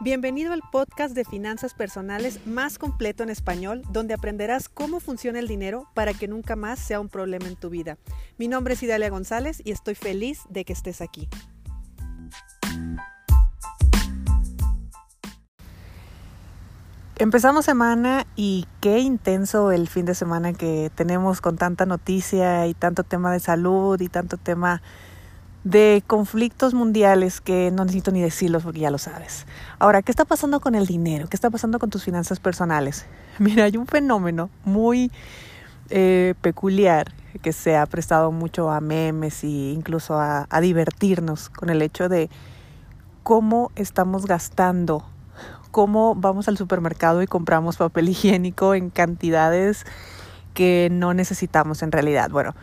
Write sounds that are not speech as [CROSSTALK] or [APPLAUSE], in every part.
Bienvenido al podcast de finanzas personales más completo en español, donde aprenderás cómo funciona el dinero para que nunca más sea un problema en tu vida. Mi nombre es Idalia González y estoy feliz de que estés aquí. Empezamos semana y qué intenso el fin de semana que tenemos con tanta noticia y tanto tema de salud y tanto tema de conflictos mundiales que no necesito ni decirlos porque ya lo sabes. Ahora, ¿qué está pasando con el dinero? ¿Qué está pasando con tus finanzas personales? [LAUGHS] Mira, hay un fenómeno muy eh, peculiar que se ha prestado mucho a memes e incluso a, a divertirnos con el hecho de cómo estamos gastando, cómo vamos al supermercado y compramos papel [LAUGHS] higiénico en cantidades que no necesitamos en realidad. Bueno,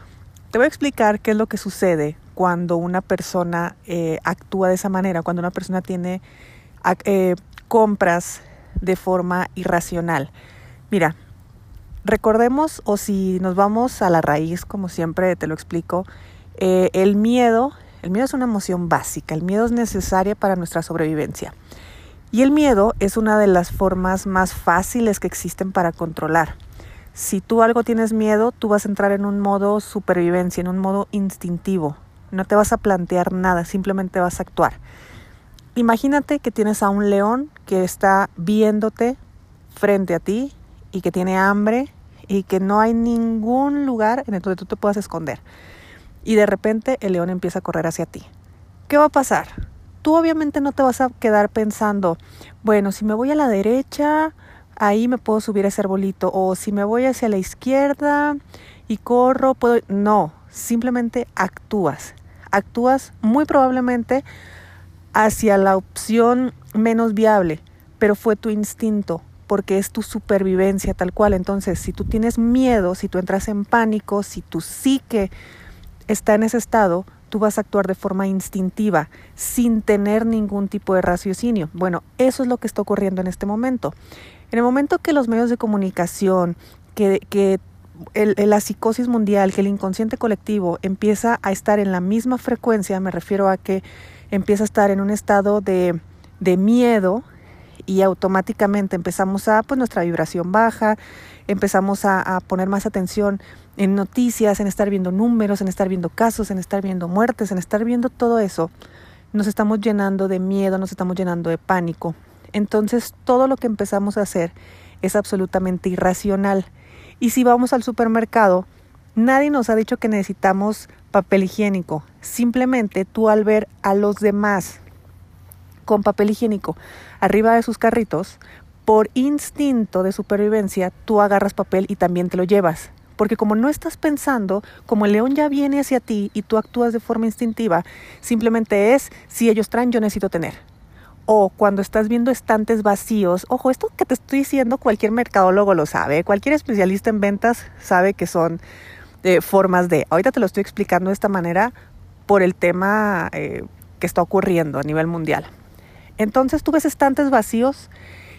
te voy a explicar qué es lo que sucede cuando una persona eh, actúa de esa manera, cuando una persona tiene eh, compras de forma irracional. Mira, recordemos o si nos vamos a la raíz, como siempre te lo explico, eh, el miedo, el miedo es una emoción básica, el miedo es necesaria para nuestra sobrevivencia. Y el miedo es una de las formas más fáciles que existen para controlar. Si tú algo tienes miedo, tú vas a entrar en un modo supervivencia, en un modo instintivo. No te vas a plantear nada, simplemente vas a actuar. Imagínate que tienes a un león que está viéndote frente a ti y que tiene hambre y que no hay ningún lugar en el que tú te puedas esconder. Y de repente el león empieza a correr hacia ti. ¿Qué va a pasar? Tú obviamente no te vas a quedar pensando, bueno, si me voy a la derecha, ahí me puedo subir a ese arbolito, o si me voy hacia la izquierda y corro, puedo... No, simplemente actúas actúas muy probablemente hacia la opción menos viable, pero fue tu instinto, porque es tu supervivencia tal cual. Entonces, si tú tienes miedo, si tú entras en pánico, si tu psique está en ese estado, tú vas a actuar de forma instintiva, sin tener ningún tipo de raciocinio. Bueno, eso es lo que está ocurriendo en este momento. En el momento que los medios de comunicación, que, que la psicosis mundial, que el inconsciente colectivo empieza a estar en la misma frecuencia, me refiero a que empieza a estar en un estado de, de miedo y automáticamente empezamos a, pues nuestra vibración baja, empezamos a, a, poner más atención en noticias, en estar viendo números, en estar viendo casos, en estar viendo muertes, en estar viendo todo eso, nos estamos llenando de miedo, nos estamos llenando de pánico. Entonces todo lo que empezamos a hacer es absolutamente irracional y si vamos al supermercado, nadie nos ha dicho que necesitamos papel higiénico. Simplemente tú al ver a los demás con papel higiénico arriba de sus carritos, por instinto de supervivencia, tú agarras papel y también te lo llevas. Porque como no estás pensando, como el león ya viene hacia ti y tú actúas de forma instintiva, simplemente es, si ellos traen, yo necesito tener o cuando estás viendo estantes vacíos, ojo, esto que te estoy diciendo cualquier mercadólogo lo sabe, cualquier especialista en ventas sabe que son eh, formas de, ahorita te lo estoy explicando de esta manera por el tema eh, que está ocurriendo a nivel mundial. Entonces tú ves estantes vacíos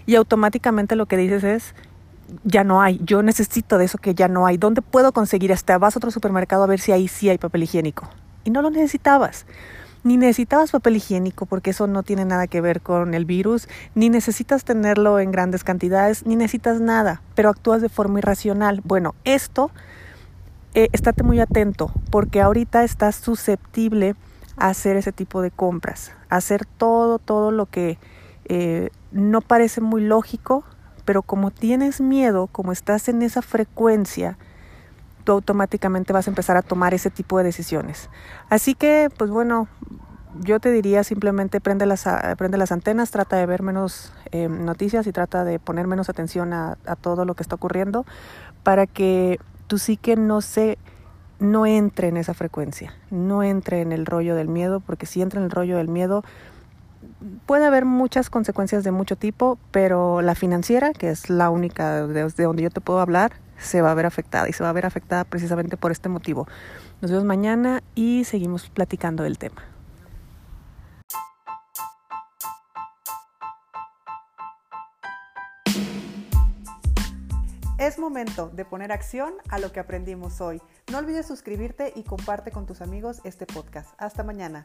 y automáticamente lo que dices es, ya no hay, yo necesito de eso que ya no hay, ¿dónde puedo conseguir? Hasta vas a otro supermercado a ver si ahí sí hay papel higiénico. Y no lo necesitabas ni necesitabas papel higiénico porque eso no tiene nada que ver con el virus, ni necesitas tenerlo en grandes cantidades, ni necesitas nada, pero actúas de forma irracional. Bueno, esto, eh, estate muy atento porque ahorita estás susceptible a hacer ese tipo de compras, a hacer todo, todo lo que eh, no parece muy lógico, pero como tienes miedo, como estás en esa frecuencia, tú automáticamente vas a empezar a tomar ese tipo de decisiones. Así que, pues bueno, yo te diría simplemente prende las, prende las antenas, trata de ver menos eh, noticias y trata de poner menos atención a, todo lo que está ocurriendo para que tu psique no se no entre en esa frecuencia, no entre en el rollo del miedo, porque si entra en el rollo del miedo puede haber muchas consecuencias de mucho tipo, pero la financiera, que es la única de donde yo te puedo hablar, se va a ver afectada y se va a ver afectada precisamente por este motivo. Nos vemos mañana y seguimos platicando del tema. Es momento de poner acción a lo que aprendimos hoy. No olvides suscribirte y comparte con tus amigos este podcast. Hasta mañana.